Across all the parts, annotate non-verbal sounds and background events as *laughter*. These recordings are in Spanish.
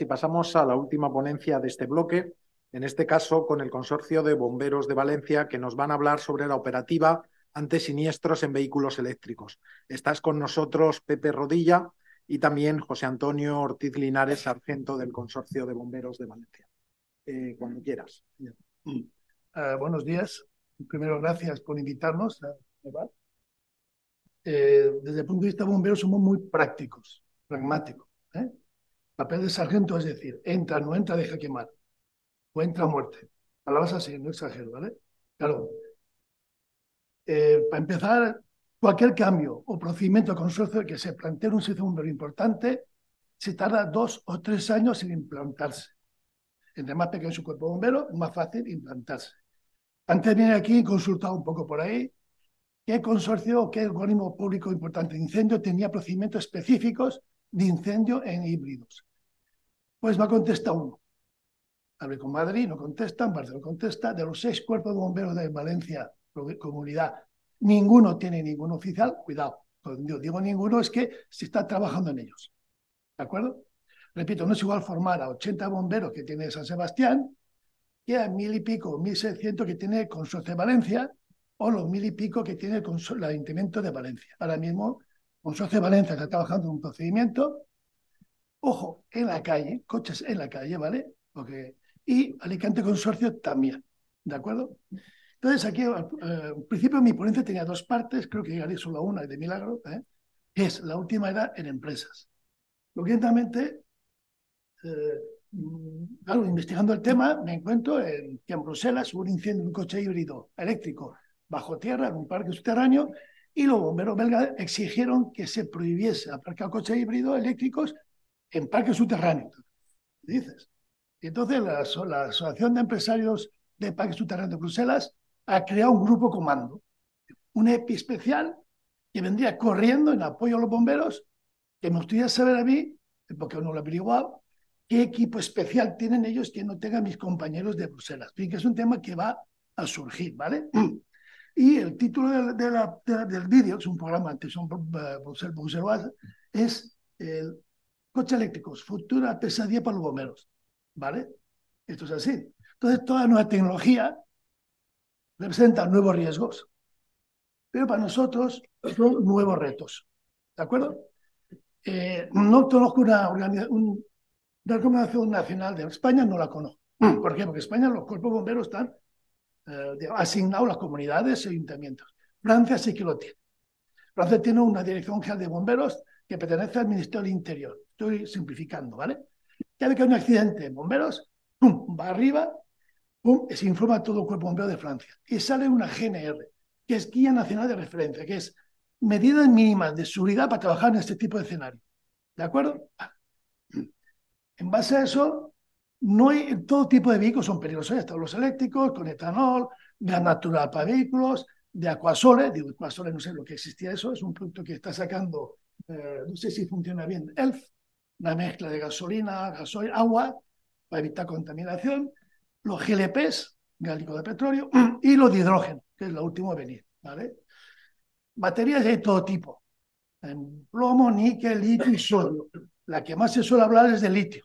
y pasamos a la última ponencia de este bloque, en este caso con el Consorcio de Bomberos de Valencia, que nos van a hablar sobre la operativa ante siniestros en vehículos eléctricos. Estás con nosotros, Pepe Rodilla, y también José Antonio Ortiz Linares, sargento del Consorcio de Bomberos de Valencia. Eh, cuando quieras. Uh, buenos días. Primero, gracias por invitarnos. Eh, desde el punto de vista de bomberos somos muy prácticos, pragmáticos. ¿eh? Papel de sargento es decir, entra, no entra, deja quemar. O entra muerte. Palabras así, no exagero, ¿vale? Claro. Eh, para empezar, cualquier cambio o procedimiento de consorcio que se plantee un sistema bombero importante se tarda dos o tres años en implantarse. Entre más pequeño es su cuerpo bombero, más fácil implantarse. Antes de venir aquí he consultado un poco por ahí qué consorcio o qué organismo público importante de incendio tenía procedimientos específicos de incendio en híbridos. Pues me ha contestado uno. Hablé con Madrid, no contestan, Barcelona contesta. De los seis cuerpos de bomberos de Valencia, comunidad, ninguno tiene ningún oficial. Cuidado, cuando digo ninguno es que se está trabajando en ellos. ¿De acuerdo? Repito, no es igual formar a 80 bomberos que tiene San Sebastián que a mil y pico, mil seiscientos que tiene el Consorcio de Valencia o los mil y pico que tiene el, Ayuntamiento de Valencia. Ahora mismo, Consorcio de Valencia está trabajando en un procedimiento, ojo, en la calle, coches en la calle, ¿vale? Porque, y Alicante Consorcio también, ¿de acuerdo? Entonces, aquí, al principio, mi ponencia tenía dos partes, creo que llegaré solo a una, de milagro, ¿eh? es, la última era en empresas. Concretamente, eh, investigando el tema, me encuentro en, que en Bruselas hubo un incendio de un coche híbrido eléctrico bajo tierra en un parque subterráneo y los bomberos belgas exigieron que se prohibiese aparcar coches híbridos eléctricos en parques subterráneos. Dices. Entonces la, la Asociación de Empresarios de Parques Subterráneos de Bruselas ha creado un grupo comando, un EPI especial que vendría corriendo en apoyo a los bomberos, que me gustaría saber a mí, porque no lo he averiguado, qué equipo especial tienen ellos que no tengan mis compañeros de Bruselas. que es un tema que va a surgir, ¿vale? *clears throat* Y el título de la, del vídeo, es un programa de son Bruselas, es el coche eléctricos, futura pesadilla para los bomberos, ¿vale? Esto es así. Entonces, toda nueva tecnología representa nuevos riesgos, pero para nosotros son nuevos retos, ¿de acuerdo? Eh, no conozco una, un, la Recomendación Nacional de España no la conozco. Mm. ¿Por qué? Porque en España los cuerpos bomberos están eh, asignados a las comunidades y ayuntamientos. Francia sí que lo tiene. Francia tiene una dirección general de bomberos que pertenece al Ministerio del Interior. Estoy simplificando, ¿vale? Cada vez que hay un accidente de bomberos, pum, va arriba, pum, se informa todo el cuerpo bombero de Francia. Y sale una GNR, que es Guía Nacional de Referencia, que es medidas mínimas de seguridad para trabajar en este tipo de escenario. ¿De acuerdo? En base a eso, no hay, todo tipo de vehículos son peligrosos, hasta los eléctricos, con etanol, gas natural para vehículos, de acuasoles, digo, acuasoles no sé lo que existía eso, es un producto que está sacando, eh, no sé si funciona bien, ELF, una mezcla de gasolina, gasoil, agua, para evitar contaminación, los GLPs, gálico de petróleo, *clears throat* y los de hidrógeno, que es lo último a venir, ¿vale? Baterías de todo tipo, plomo, níquel, litio y sodio. La que más se suele hablar es de litio,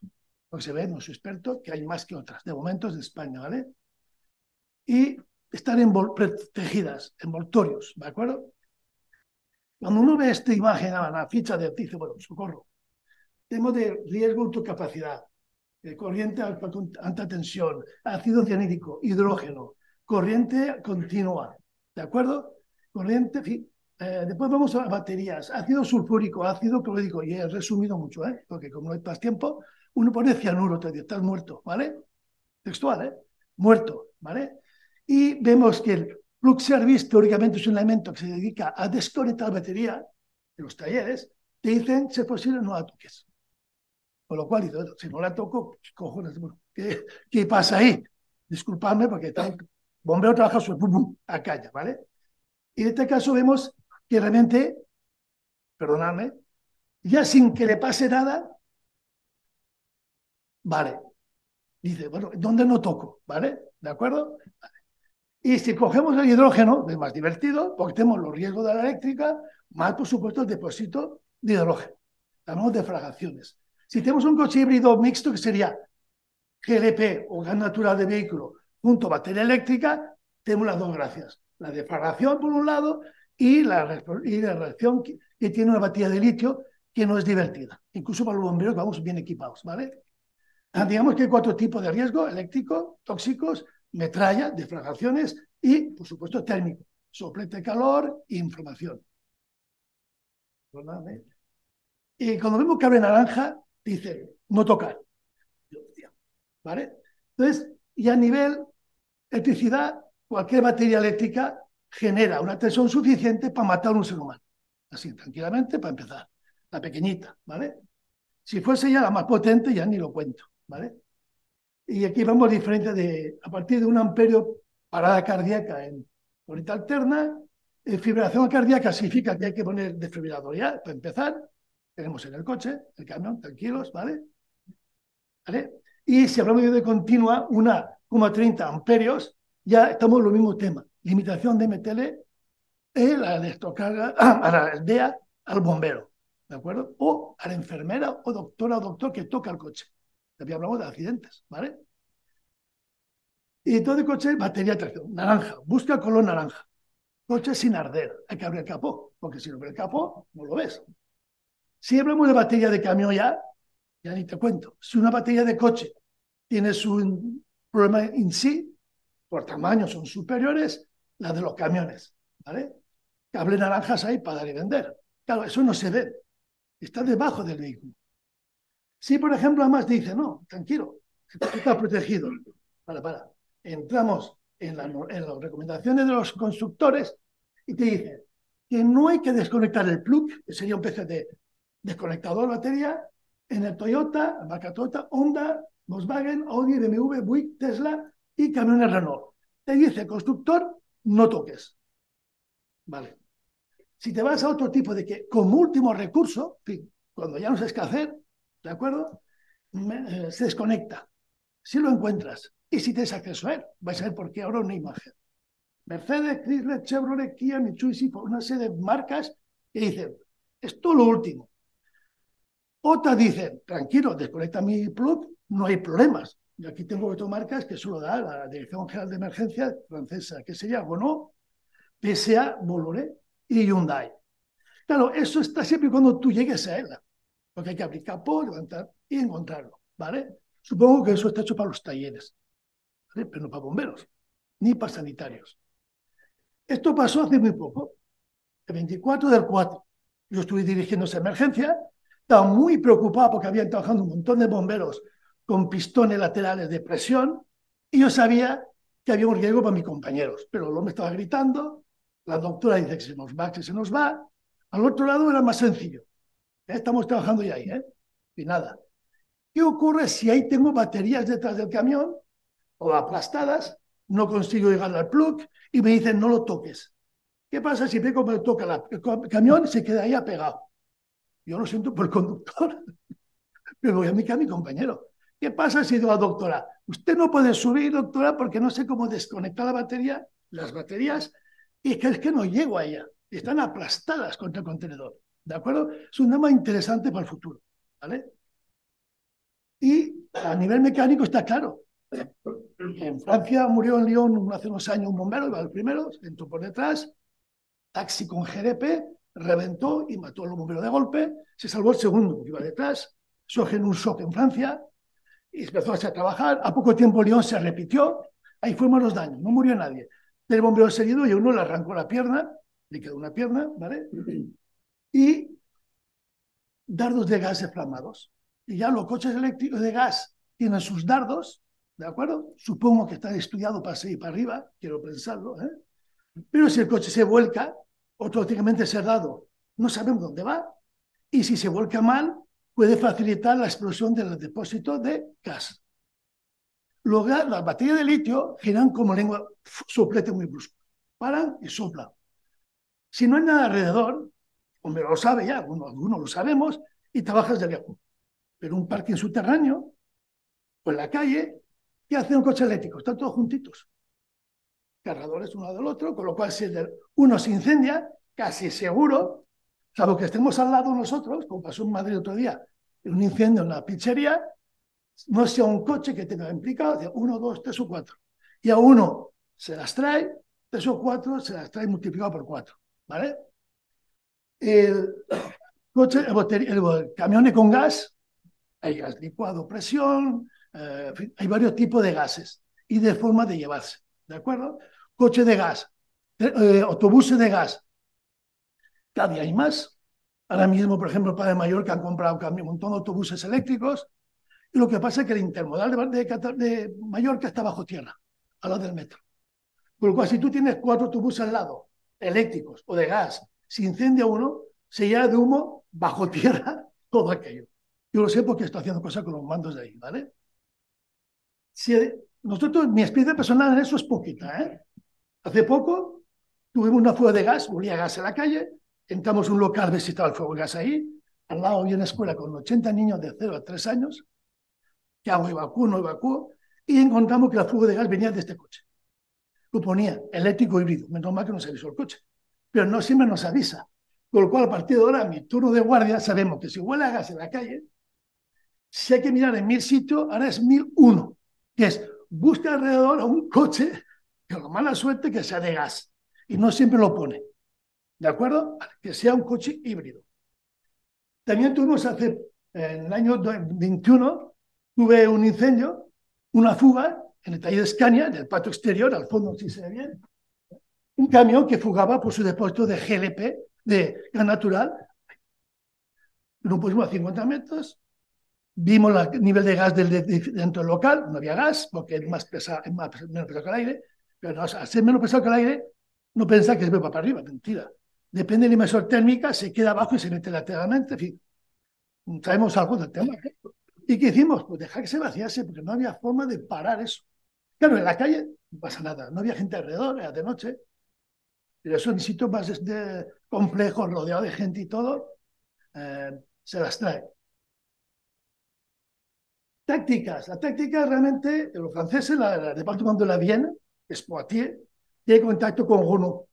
porque se ve, no soy experto, que hay más que otras. De momento es de España, ¿vale? Y están protegidas, envoltorios, ¿de acuerdo? Cuando uno ve esta imagen la ficha de dice, bueno, socorro, tenemos de riesgo autocapacidad, de corriente alta tensión, ácido cianídrico, hidrógeno, corriente continua, ¿de acuerdo? Corriente, eh, después vamos a baterías, ácido sulfúrico, ácido clorhídrico, y he resumido mucho, ¿eh? porque como no hay más tiempo, uno pone cianuro, te dice, estás muerto, ¿vale? Textual, ¿eh? Muerto, ¿vale? Y vemos que el Flux Service teóricamente es un elemento que se dedica a desconectar batería de los talleres, te dicen, si es posible, no la toques. Con lo cual, si no la toco, pues, cojones, ¿qué, ¿qué, pasa ahí? Disculpadme porque está, bombeo trabaja sobre pum, pum, a calla, ¿vale? Y en este caso vemos que realmente, perdonadme, ya sin que le pase nada, vale. Dice, bueno, ¿dónde no toco? ¿Vale? ¿De acuerdo? Y si cogemos el hidrógeno, es más divertido, porque tenemos los riesgos de la eléctrica, más por supuesto el depósito de hidrógeno. Hablamos de fragaciones. Si tenemos un coche híbrido mixto, que sería GLP o gas natural de vehículo junto a batería eléctrica, tenemos las dos gracias. La deflagración, por un lado, y la, reacción que, tiene una batería de litio que no es divertida, incluso para los bomberos vamos bien equipados, ¿vale? Ah, digamos que hay cuatro tipos de riesgo, eléctrico, tóxicos, metralla, deflagraciones y, por supuesto, térmico, soplete calor e inflamación. Y cuando vemos cable naranja, dice, no tocar. ¿Vale? Entonces, y a nivel electricidad, cualquier batería eléctrica genera una tensión suficiente para matar a un ser humano. Así, tranquilamente, para empezar. La pequeñita, ¿vale? Si fuese ya la más potente, ya ni lo cuento, ¿vale? Y aquí vemos la diferencia de, a partir de un amperio parada cardíaca en ahorita alterna, eh, fibrilación cardíaca significa que hay que poner desfibrilador ya, para empezar. Tenemos en el coche, el camión, tranquilos, ¿vale? ¿Vale? Y si hablamos de continua, 1,30 amperios, ya estamos en el mismo tema. Limitación de MTL la electrocarga *clears throat* a la aldea al bombero, ¿de acuerdo? O a la enfermera o doctora o doctor que toca el coche. También hablamos de accidentes, ¿vale? Y el coche, batería de tracción, naranja, busca color naranja. Coche sin arder, hay que abrir el capó, porque si no abre el capó, no lo ves. Si hablamos de batería de camión ya, ya ni te cuento. Si una batería de coche tiene su problema en sí, por tamaño son superiores, las de los camiones, ¿vale? Cable naranjas ahí para dar y vender. Claro, eso no se ve, está debajo del vehículo. Si, por ejemplo, además dice, no, tranquilo, está protegido. Para, para entramos en, las recomendaciones de los constructores y te dicen que no hay que desconectar el plug, que sería un de desconectador batería, en el Toyota, marca Toyota, Honda, Volkswagen, Audi, BMW, Buick, Tesla y camiones Renault. Te dice constructor, no toques. Vale. Si te vas a otro tipo de que, como último recurso, cuando ya no sabes qué hacer, ¿de acuerdo? Eh, se desconecta. Si lo encuentras, y si tienes acceso a él, vais a ver por qué ahora una imagen. Mercedes, Chrysler, Chevrolet, Kia, Mitsubishi, una serie de marcas que dicen, esto es lo último. Otras dicen, tranquilo, desconecta mi plug, no hay problemas. Yo aquí tengo otras marcas que solo da la Dirección General de Emergencia francesa, que sería Renault, PSA, Bolloré y Hyundai. Claro, eso está siempre cuando tú llegues a él, porque hay que abrir capó, levantar y encontrarlo, ¿vale? Supongo que eso está hecho para los talleres pero no para bomberos, ni para sanitarios. Esto pasó hace muy poco, el 24 del 4. Yo estuve dirigiendo esa emergencia, estaba muy preocupado porque habían trabajado un montón de bomberos con pistones laterales de presión y yo sabía que había un riesgo para mis compañeros, pero el hombre estaba gritando, la doctora dice que se nos va, que se nos va. Al otro lado era más sencillo. Estamos trabajando ya ahí, ¿eh? Y nada. ¿Qué ocurre si ahí tengo baterías detrás del camión o aplastadas, no consigo llegar al plug y me dicen no lo toques. ¿Qué pasa si ve cómo toca el camión se queda ahí apegado? Yo lo siento por el conductor, *laughs* pero voy a mi, a mi compañero. ¿Qué pasa si digo a doctora, usted no puede subir, doctora, porque no sé cómo desconectar la batería, las baterías, y es que es que no llego a ella. Están aplastadas contra el contenedor. ¿De acuerdo? Es un tema interesante para el futuro. ¿Vale? Y a nivel mecánico está claro. En Francia murió en Lyon hace unos años un bombero, iba el primero, entró por detrás, taxi con GDP, reventó y mató a los bomberos de golpe, se salvó el segundo, iba detrás, en un shock en Francia, y empezó a trabajar, a poco tiempo Lyon se repitió, ahí fuimos los daños, no murió nadie. Del bombero seguido y uno le arrancó la pierna, le quedó una pierna, ¿vale? Y dardos de gas inflamados. Y ya los coches eléctricos de gas tienen sus dardos, ¿De acuerdo? Supongo que está estudiado para seguir para arriba, quiero pensarlo. ¿eh? Pero si el coche se vuelca, automáticamente dado, no sabemos dónde va. Y si se vuelca mal, puede facilitar la explosión del depósito de gas. Luego, las baterías de litio giran como lengua soplete muy brusco. Paran y soplan. Si no hay nada alrededor, hombre, lo sabe ya, algunos, lo sabemos, y trabajas de lejos. Pero un parque subterráneo, o en la calle, ¿Qué hace un coche eléctrico? Están todos juntitos. Cargadores uno del otro, con lo cual si uno se incendia, casi seguro, salvo que estemos al lado nosotros, como pasó en Madrid otro día, un incendio en una pizzería, no sea un coche que tenga implicado, uno, dos, tres o cuatro. Y a uno se las trae, tres o cuatro se las trae multiplicado por cuatro, ¿vale? El, coche, el, camión con gas, hay gas licuado, presión, eh, hay varios tipos de gases y de forma de llevarse, ¿de acuerdo? Coche de gas, eh, autobuses de gas, cada día hay más. Ahora mismo, por ejemplo, para Mallorca han comprado un montón de autobuses eléctricos y lo que pasa es que el intermodal de, de Mallorca está bajo tierra, al lado del metro. Por lo cual, si tú tienes cuatro autobuses al lado, eléctricos o de gas, si incendia uno, se llena de humo bajo tierra *laughs* todo aquello. Yo lo sé porque estoy haciendo cosas con los mandos de ahí, ¿vale? Nosotros, mi experiencia personal en eso es poquita, ¿eh? Hace poco tuvimos una fuga de gas, volía gas en la calle, entramos a un local, ver si el fuego de gas ahí, al lado había una escuela con 80 niños de 0 a 3 años, que hago? Evacúo, no evacúo, y encontramos que la fuga de gas venía de este coche. Lo ponía eléctrico híbrido, menos mal que nos avisó el coche, pero no siempre nos avisa. Con lo cual, a partir de ahora, mi turno de guardia, sabemos que si huele a gas en la calle, si hay que mirar en mil sitios, ahora es mil uno, que es busca alrededor a un coche con la mala suerte que sea de gas. Y no siempre lo pone. ¿De acuerdo? Que sea un coche híbrido. También tuvimos hace, en el año 21, tuve un incendio, una fuga en el taller de Scania, en el patio exterior, al fondo, si se ve bien, un camión que fugaba por su depósito de GLP, de gas natural. Lo pusimos a 50 metros, vimos el nivel de gas dentro del local, no había gas, porque es más pesado, es más, menos pesado que el aire, pero al ser menos pesado que el aire, no pensaba que se va para arriba, mentira. Depende de la inmersión térmica, se queda abajo y se mete lateralmente, en fin. Traemos algo del tema. ¿Y qué hicimos? Pues dejar que se vaciase, porque no había forma de parar eso. Claro, en la calle no pasa nada, no había gente alrededor, era de noche. Pero eso en sitios más de, complejos, rodeado de gente y todo, eh, se las trae. Tácticas. La táctica realmente, los franceses, la, la departamento de la Viena, es Poitiers, tiene contacto con Renault.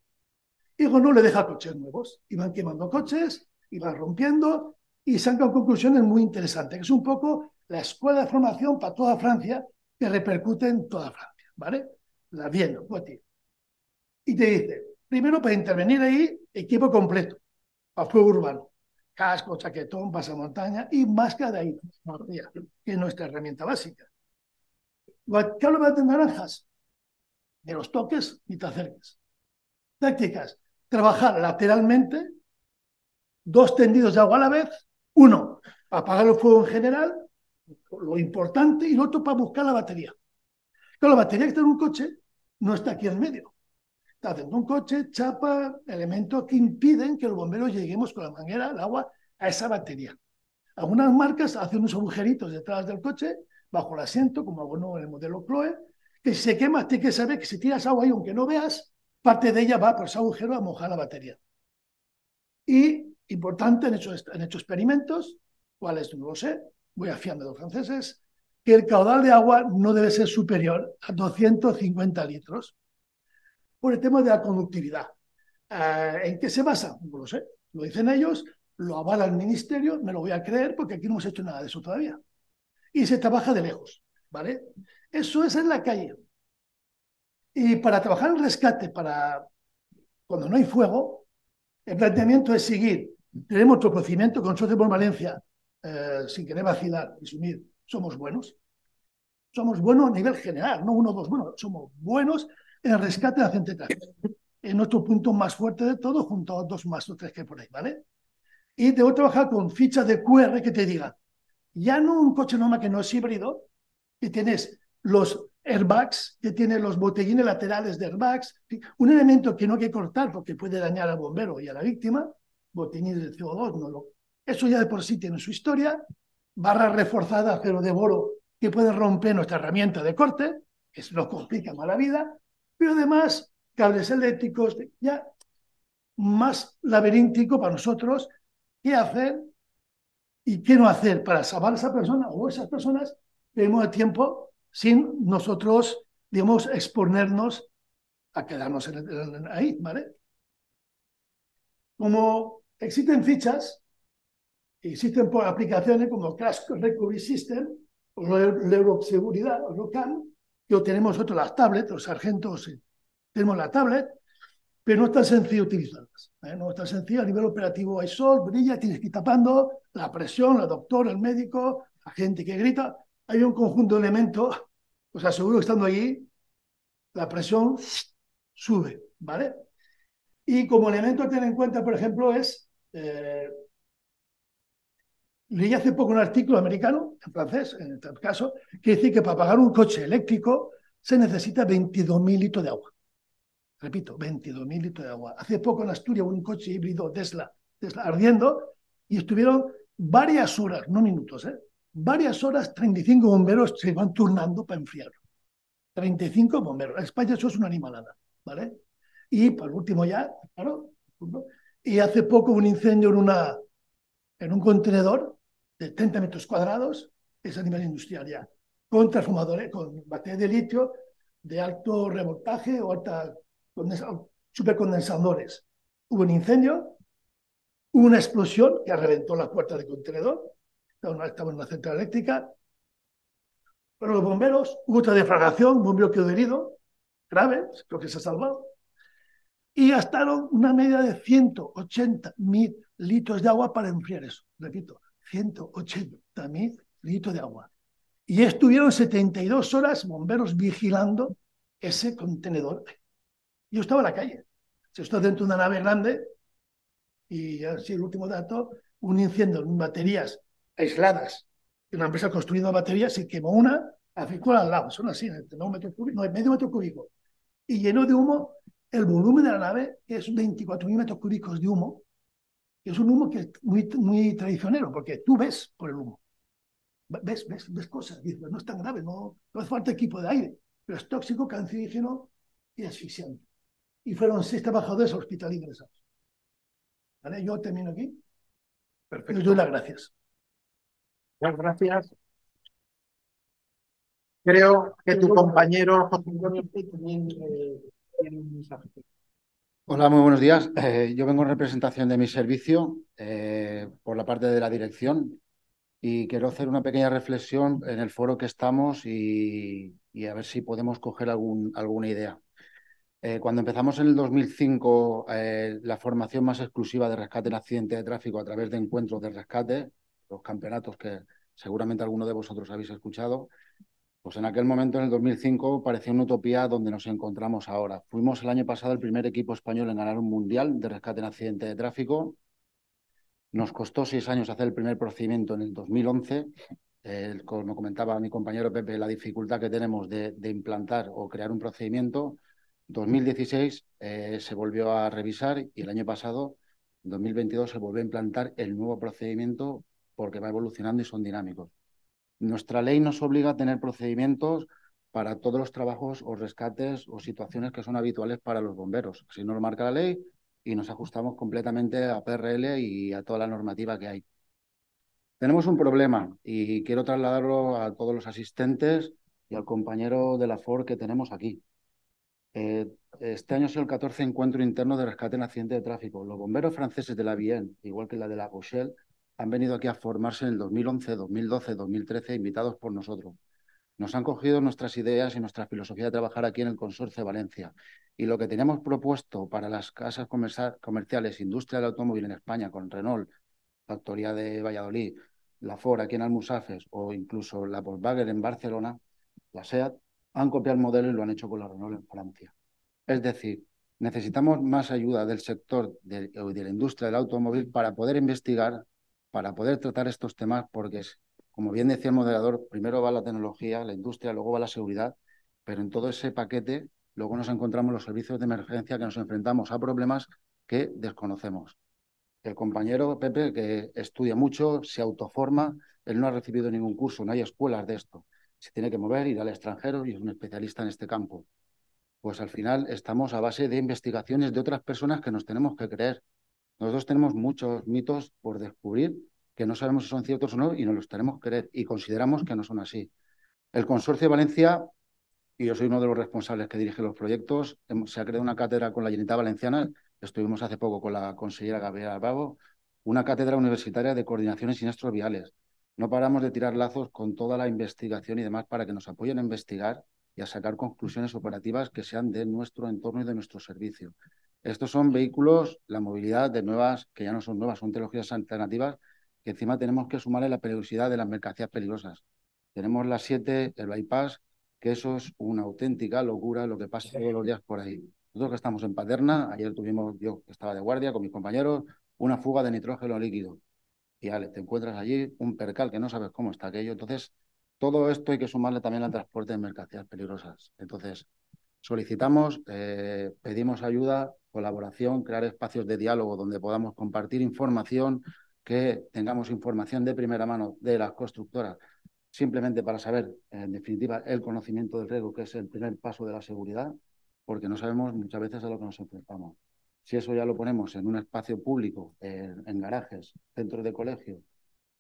Y Renault le deja coches nuevos. Y van quemando coches, y van rompiendo, y sacan conclusiones muy interesantes, que es un poco la escuela de formación para toda Francia, que repercute en toda Francia, ¿vale? La Viena, Poitiers. Y te dice, primero para intervenir ahí, equipo completo, para fuego urbano. Casco, chaquetón, pasamontaña y máscara de ahí, que es nuestra herramienta básica. ¿Qué hablo de naranjas? De los toques y te acerques. Tácticas. Trabajar lateralmente, dos tendidos de agua a la vez, uno, para apagar el fuego en general, lo importante, y el otro para buscar la batería. Pero la batería que está en un coche no está aquí en medio. Está haciendo un coche, chapa, elementos que impiden que los bomberos lleguemos con la manguera, el agua, a esa batería. Algunas marcas hacen unos agujeritos detrás del coche, bajo el asiento, como bueno en el modelo Chloe, que si se quema, tienes que saber que si tiras agua ahí, aunque no veas, parte de ella va por ese agujero a mojar la batería. Y, importante, han hecho, han hecho experimentos, cuáles no lo sé, voy a fiarme de los franceses, que el caudal de agua no debe ser superior a 250 litros por el tema de la conductividad. Eh, ¿En qué se basa? No lo sé. Lo dicen ellos, lo avala el ministerio, me lo voy a creer porque aquí no hemos hecho nada de eso todavía. Y se trabaja de lejos, ¿vale? Eso es en la calle. Y para trabajar en rescate, para cuando no hay fuego, el planteamiento es seguir. Tenemos otro conocimiento con Socio por Valencia, eh, sin querer vacilar y sumir, somos buenos. Somos buenos a nivel general, no uno dos, bueno, somos buenos en el rescate de la central. En nuestro punto más fuerte de todo, junto a dos más o tres que por ahí, ¿vale? Y debo trabajar con fichas de QR que te digan, ya no un coche normal que no es híbrido, que tienes los airbags, que tiene los botellines laterales de airbags, un elemento que no hay que cortar porque puede dañar al bombero y a la víctima, botellines de CO2, no lo... Eso ya de por sí tiene su historia, barra reforzada, acero de boro, que puede romper nuestra herramienta de corte, que nos complica más la vida, pero además cables eléctricos, ya más laberíntico para nosotros qué hacer y qué no hacer para salvar a esa persona o esas personas tenemos el tiempo sin nosotros, digamos, exponernos a quedarnos ahí, ¿vale? Como existen fichas, Existen por aplicaciones como Crash Recovery System o Neuroseguridad o LOCAM, que tenemos nosotros las tablets, los sargentos tenemos la tablet, pero no es tan sencillo utilizarlas. ¿eh? No es tan sencillo a nivel operativo. Hay sol, brilla, tienes que ir tapando la presión, el doctor, el médico, la gente que grita. Hay un conjunto de elementos, os aseguro que estando allí, la presión sube, ¿vale? Y como elemento a tener en cuenta, por ejemplo, es eh, Leí hace poco un artículo americano, en francés, en este caso, que dice que para pagar un coche eléctrico se necesita 22.000 litros de agua. Repito, 22.000 litros de agua. Hace poco en Asturias un coche híbrido Tesla, Tesla ardiendo y estuvieron varias horas, no minutos, ¿eh? varias horas, 35 bomberos se van turnando para enfriarlo. 35 bomberos. En España eso es una animalada, ¿vale? Y por último ya, claro, y hace poco un incendio en, una, en un contenedor de 30 metros cuadrados, es a nivel industrial ya, con transformadores, con baterías de litio de alto revoltaje o alta supercondensadores. Hubo un incendio, hubo una explosión que reventó la puerta del contenedor, estaba en una central eléctrica, pero los bomberos, hubo otra defragación, un bombero quedó herido, grave, creo que se ha salvado, y gastaron una media de 180 mil litros de agua para enfriar eso. Repito, 180 mil litros de agua. Y estuvieron 72 horas bomberos vigilando ese contenedor. Yo estaba en la calle. Yo estaba dentro de una nave grande y así el último dato, un incendio en baterías aisladas. Una empresa construyendo baterías se quemó una, aficó al lado, son así, no, metro cúbico, no, medio metro cúbico. Y llenó de humo el volumen de la nave, que es 24.000 metros cúbicos de humo, es un humo que es muy, muy traicionero, porque tú ves por el humo. Ves, ves, ves cosas. Dices, no es tan grave, no, no hace falta equipo de aire, pero es tóxico, cancerígeno y asfixiante. Y fueron seis trabajadores al hospital ingresados. ¿Vale? Yo termino aquí. Perfecto. Les doy las gracias. Muchas gracias. Creo que tu compañero José Antonio también eh, tiene un mensaje. Hola, muy buenos días. Eh, yo vengo en representación de mi servicio eh, por la parte de la dirección y quiero hacer una pequeña reflexión en el foro que estamos y, a ver si podemos coger algún, alguna idea. Eh, cuando empezamos en el 2005 la formación más exclusiva de rescate en accidente de tráfico a través de encuentros de rescate, los campeonatos que seguramente alguno de vosotros habéis escuchado, pues en aquel momento, en el 2005, parecía una utopía donde nos encontramos ahora. Fuimos el año pasado el primer equipo español en ganar un mundial de rescate en accidente de tráfico. Nos costó seis años hacer el primer procedimiento en el 2011. como comentaba mi compañero Pepe, la dificultad que tenemos de, implantar o crear un procedimiento. 2016 eh, se volvió a revisar y el año pasado, en 2022, se volvió a implantar el nuevo procedimiento porque va evolucionando y son dinámicos. Nuestra ley nos obliga a tener procedimientos para todos los trabajos o rescates o situaciones que son habituales para los bomberos. Así nos lo marca la ley y nos ajustamos completamente a PRL y a toda la normativa que hay. Tenemos un problema y quiero trasladarlo a todos los asistentes y al compañero de la FOR que tenemos aquí. Eh, este año ha el 14 encuentro interno de rescate en accidente de tráfico. Los bomberos franceses de la Vienne, igual que la de la Rochelle, han venido aquí a formarse en el 2011, 2012, 2013, invitados por nosotros. Nos han cogido nuestras ideas y nuestra filosofía de trabajar aquí en el Consorcio de Valencia. Y lo que teníamos propuesto para las casas comerciales, industria del automóvil en España, con Renault, Factoría de Valladolid, la Ford aquí en Almusafes o incluso la Volkswagen en Barcelona, la SEAT, han copiado el modelo y lo han hecho con la Renault en Francia. Es decir, necesitamos más ayuda del sector de, de la industria del automóvil para poder investigar para poder tratar estos temas, porque, como bien decía el moderador, primero va la tecnología, la industria, luego va la seguridad, pero en todo ese paquete luego nos encontramos los servicios de emergencia que nos enfrentamos a problemas que desconocemos. El compañero Pepe, que estudia mucho, se autoforma, él no ha recibido ningún curso, no hay escuelas de esto. Se tiene que mover, ir al extranjero y es un especialista en este campo. Pues al final estamos a base de investigaciones de otras personas que nos tenemos que creer. Nosotros tenemos muchos mitos por descubrir que no sabemos si son ciertos o no y nos los tenemos que creer y consideramos que no son así. El Consorcio de Valencia, y yo soy uno de los responsables que dirige los proyectos, se ha creado una cátedra con la Generalitat Valenciana, estuvimos hace poco con la consellera Gabriela Bravo, una cátedra universitaria de coordinación y siniestros viales. No paramos de tirar lazos con toda la investigación y demás para que nos apoyen a investigar y a sacar conclusiones operativas que sean de nuestro entorno y de nuestro servicio. Estos son vehículos, la movilidad de nuevas, que ya no son nuevas, son tecnologías alternativas, que encima tenemos que sumarle la peligrosidad de las mercancías peligrosas. Tenemos las 7, el bypass, que eso es una auténtica locura lo que pasa todos los días por ahí. Nosotros que estamos en Paterna, ayer tuvimos, yo estaba de guardia con mis compañeros, una fuga de nitrógeno líquido. Y Ale, te encuentras allí un percal que no sabes cómo está aquello. Entonces, todo esto hay que sumarle también al transporte de mercancías peligrosas. Entonces, solicitamos, eh, pedimos ayuda, colaboración, crear espacios de diálogo donde podamos compartir información, que tengamos información de primera mano de las constructoras, simplemente para saber, en definitiva, el conocimiento del riesgo, que es el primer paso de la seguridad, porque no sabemos muchas veces a lo que nos enfrentamos. Si eso ya lo ponemos en un espacio público, en, garajes, centros de colegio.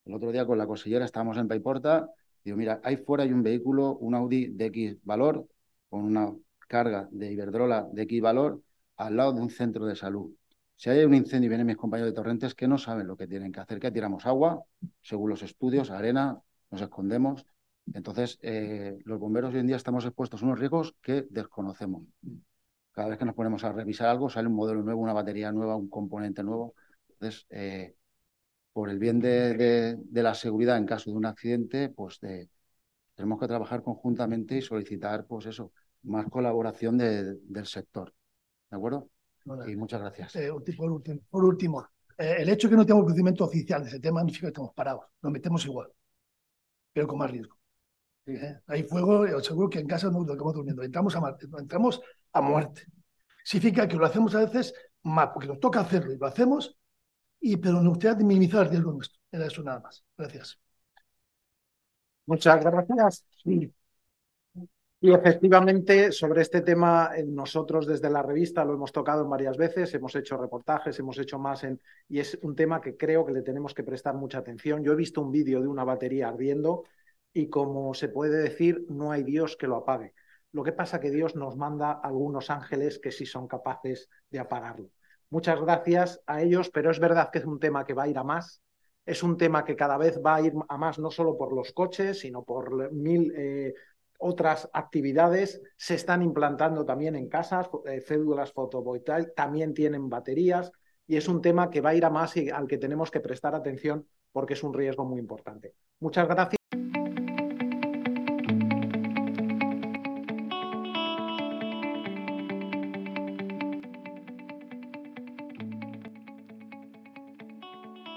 El otro día con la cosillera estábamos en Paiporta, digo, mira, ahí fuera hay un vehículo, un Audi de X valor, con una carga de Iberdrola de X valor, al lado de un centro de salud. Si hay un incendio y vienen mis compañeros de Torrentes que no saben lo que tienen que hacer, que tiramos agua, según los estudios, arena, nos escondemos. Entonces, eh, los bomberos hoy en día estamos expuestos a unos riesgos que desconocemos. Cada vez que nos ponemos a revisar algo, sale un modelo nuevo, una batería nueva, un componente nuevo. Entonces, eh, por el bien de, la seguridad en caso de un accidente, pues tenemos que trabajar conjuntamente y solicitar, pues eso, más colaboración del sector. ¿De acuerdo? y muchas gracias. Eh, por último, por último el hecho de que no tengamos conocimiento oficial de ese tema no significa que estamos parados. Nos metemos igual pero con más riesgo. ¿Eh? Hay fuego, os aseguro que en casa no estamos durmiendo, entramos a, entramos a muerte. Significa que lo hacemos a veces más, porque nos toca hacerlo y lo hacemos, y, pero nos gustaría minimizar el riesgo nuestro. Era eso nada más. Gracias. Muchas gracias. Y efectivamente, sobre este tema, nosotros desde la revista lo hemos tocado varias veces, hemos hecho reportajes, hemos hecho más en... Y es un tema que creo que le tenemos que prestar mucha atención. Yo he visto un vídeo de una batería ardiendo y como se puede decir, no hay Dios que lo apague. Lo que pasa es que Dios nos manda algunos ángeles que sí son capaces de apagarlo. Muchas gracias a ellos, pero es verdad que es un tema que va a ir a más. Es un tema que cada vez va a ir a más, no solo por los coches, sino por mil eh, otras actividades se están implantando también en casas, eh, cédulas fotovoltaicas, también tienen baterías y es un tema que va a ir a más y al que tenemos que prestar atención porque es un riesgo muy importante. Muchas gracias.